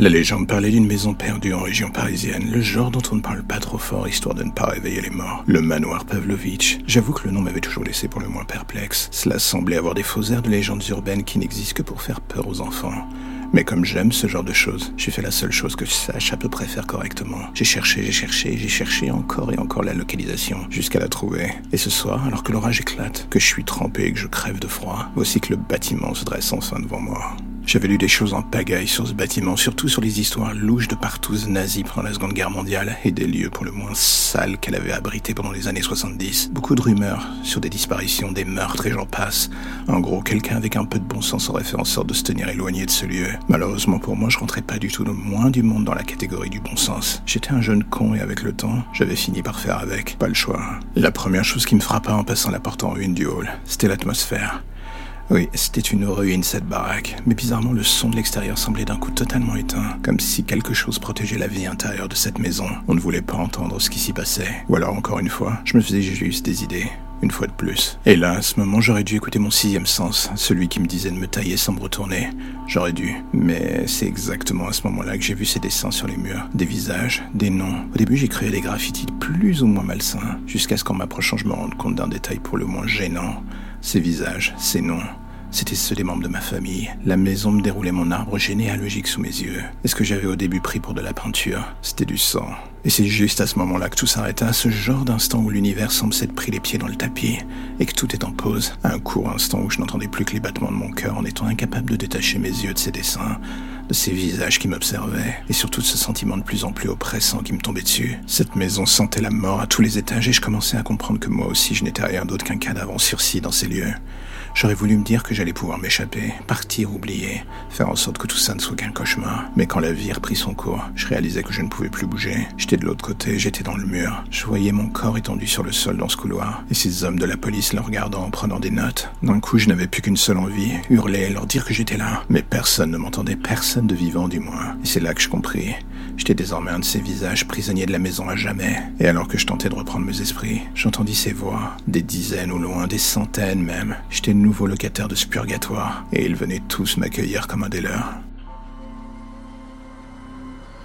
La légende parlait d'une maison perdue en région parisienne, le genre dont on ne parle pas trop fort histoire de ne pas réveiller les morts. Le manoir Pavlovitch. J'avoue que le nom m'avait toujours laissé pour le moins perplexe. Cela semblait avoir des faux airs de légendes urbaines qui n'existent que pour faire peur aux enfants. Mais comme j'aime ce genre de choses, j'ai fait la seule chose que je sache à peu près faire correctement. J'ai cherché, j'ai cherché, j'ai cherché encore et encore la localisation, jusqu'à la trouver. Et ce soir, alors que l'orage éclate, que je suis trempé et que je crève de froid, voici que le bâtiment se dresse enfin devant moi. J'avais lu des choses en pagaille sur ce bâtiment, surtout sur les histoires louches de partous nazis pendant la Seconde Guerre mondiale et des lieux pour le moins sales qu'elle avait abrités pendant les années 70. Beaucoup de rumeurs sur des disparitions, des meurtres et j'en passe. En gros, quelqu'un avec un peu de bon sens aurait fait en sorte de se tenir éloigné de ce lieu. Malheureusement pour moi, je rentrais pas du tout le moins du monde dans la catégorie du bon sens. J'étais un jeune con et avec le temps, j'avais fini par faire avec. Pas le choix. La première chose qui me frappa en passant la porte en ruine du hall, c'était l'atmosphère. Oui, c'était une ruine cette baraque, mais bizarrement le son de l'extérieur semblait d'un coup totalement éteint, comme si quelque chose protégeait la vie intérieure de cette maison. On ne voulait pas entendre ce qui s'y passait. Ou alors encore une fois, je me faisais juste des idées. Une fois de plus. Et là, à ce moment, j'aurais dû écouter mon sixième sens, celui qui me disait de me tailler sans me retourner. J'aurais dû. Mais c'est exactement à ce moment-là que j'ai vu ces dessins sur les murs. Des visages, des noms. Au début, j'ai créé des graffitis plus ou moins malsains, jusqu'à ce qu'en m'approchant, je me rende compte d'un détail pour le moins gênant. Ces visages, ces noms, c'était ceux des membres de ma famille. La maison me déroulait mon arbre généalogique sous mes yeux. Et ce que j'avais au début pris pour de la peinture, c'était du sang. Et c'est juste à ce moment-là que tout s'arrêta, ce genre d'instant où l'univers semble s'être pris les pieds dans le tapis, et que tout est en pause, un court instant où je n'entendais plus que les battements de mon cœur en étant incapable de détacher mes yeux de ces dessins, de ces visages qui m'observaient, et surtout de ce sentiment de plus en plus oppressant qui me tombait dessus. Cette maison sentait la mort à tous les étages et je commençais à comprendre que moi aussi je n'étais rien d'autre qu'un cadavre en sursis dans ces lieux. J'aurais voulu me dire que j'allais pouvoir m'échapper, partir, oublier, faire en sorte que tout ça ne soit qu'un cauchemar. Mais quand la vie reprit son cours, je réalisais que je ne pouvais plus bouger. J'étais de l'autre côté, j'étais dans le mur. Je voyais mon corps étendu sur le sol dans ce couloir, et ces hommes de la police le regardant en prenant des notes. D'un coup, je n'avais plus qu'une seule envie, hurler, leur dire que j'étais là. Mais personne ne m'entendait, personne de vivant du moins. Et c'est là que je compris. J'étais désormais un de ces visages prisonniers de la maison à jamais. Et alors que je tentais de reprendre mes esprits, j'entendis ces voix, des dizaines au loin, des centaines même. J'étais nouveau locataire de ce purgatoire, et ils venaient tous m'accueillir comme un des leurs.